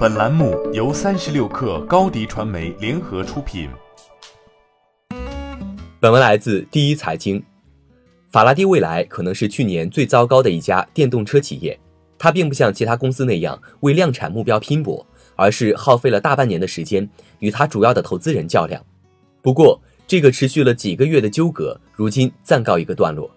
本栏目由三十六氪高低传媒联合出品。本文来自第一财经。法拉第未来可能是去年最糟糕的一家电动车企业。它并不像其他公司那样为量产目标拼搏，而是耗费了大半年的时间与它主要的投资人较量。不过，这个持续了几个月的纠葛，如今暂告一个段落。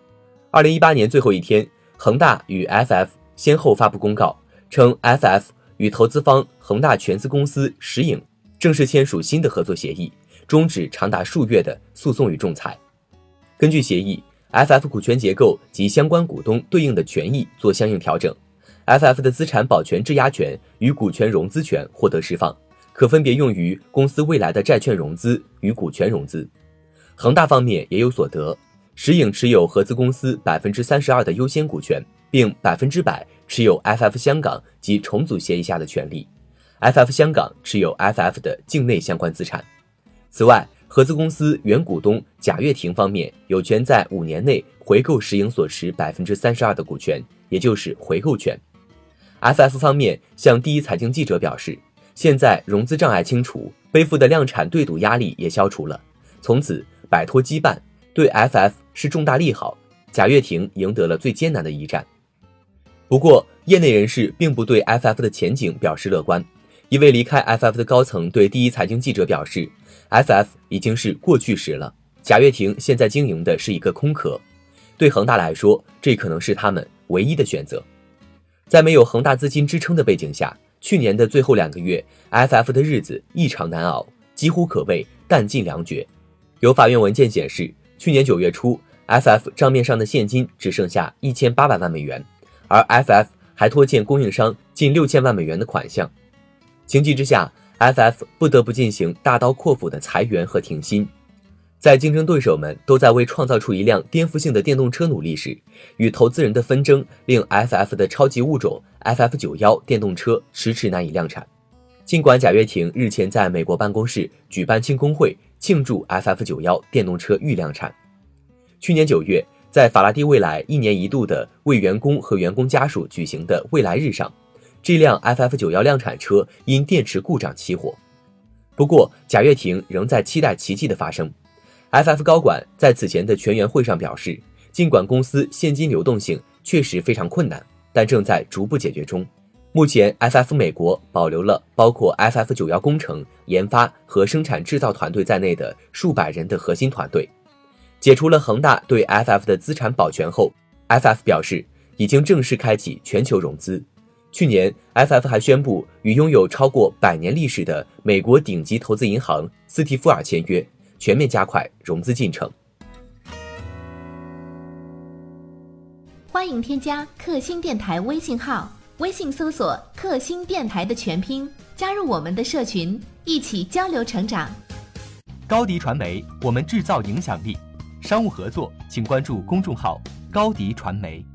二零一八年最后一天，恒大与 FF 先后发布公告，称 FF。与投资方恒大全资公司石影正式签署新的合作协议，终止长达数月的诉讼与仲裁。根据协议，FF 股权结构及相关股东对应的权益做相应调整，FF 的资产保全质押权与股权融资权获得释放，可分别用于公司未来的债券融资与股权融资。恒大方面也有所得，石影持有合资公司百分之三十二的优先股权，并百分之百。持有 FF 香港及重组协议下的权利，FF 香港持有 FF 的境内相关资产。此外，合资公司原股东贾跃亭方面有权在五年内回购石影所持百分之三十二的股权，也就是回购权。FF 方面向第一财经记者表示，现在融资障碍清除，背负的量产对赌压力也消除了，从此摆脱羁绊，对 FF 是重大利好。贾跃亭赢得了最艰难的一战。不过，业内人士并不对 FF 的前景表示乐观。一位离开 FF 的高层对第一财经记者表示：“FF 已经是过去时了，贾跃亭现在经营的是一个空壳。对恒大来说，这可能是他们唯一的选择。在没有恒大资金支撑的背景下，去年的最后两个月，FF 的日子异常难熬，几乎可谓弹尽粮绝。有法院文件显示，去年九月初，FF 账面上的现金只剩下一千八百万美元。”而 FF 还拖欠供应商近六千万美元的款项，情急之下，FF 不得不进行大刀阔斧的裁员和停薪。在竞争对手们都在为创造出一辆颠覆性的电动车努力时，与投资人的纷争令 FF 的超级物种 FF 九幺电动车迟迟难以量产。尽管贾跃亭日前在美国办公室举办庆功会，庆祝 FF 九幺电动车预量产。去年九月。在法拉第未来一年一度的为员工和员工家属举行的未来日上，这辆 FF 九幺量产车因电池故障起火。不过，贾跃亭仍在期待奇迹的发生。FF 高管在此前的全员会上表示，尽管公司现金流动性确实非常困难，但正在逐步解决中。目前，FF 美国保留了包括 FF 九幺工程、研发和生产制造团队在内的数百人的核心团队。解除了恒大对 FF 的资产保全后，FF 表示已经正式开启全球融资。去年，FF 还宣布与拥有超过百年历史的美国顶级投资银行斯蒂夫尔签约，全面加快融资进程。欢迎添加克星电台微信号，微信搜索“克星电台”的全拼，加入我们的社群，一起交流成长。高迪传媒，我们制造影响力。商务合作，请关注公众号“高迪传媒”。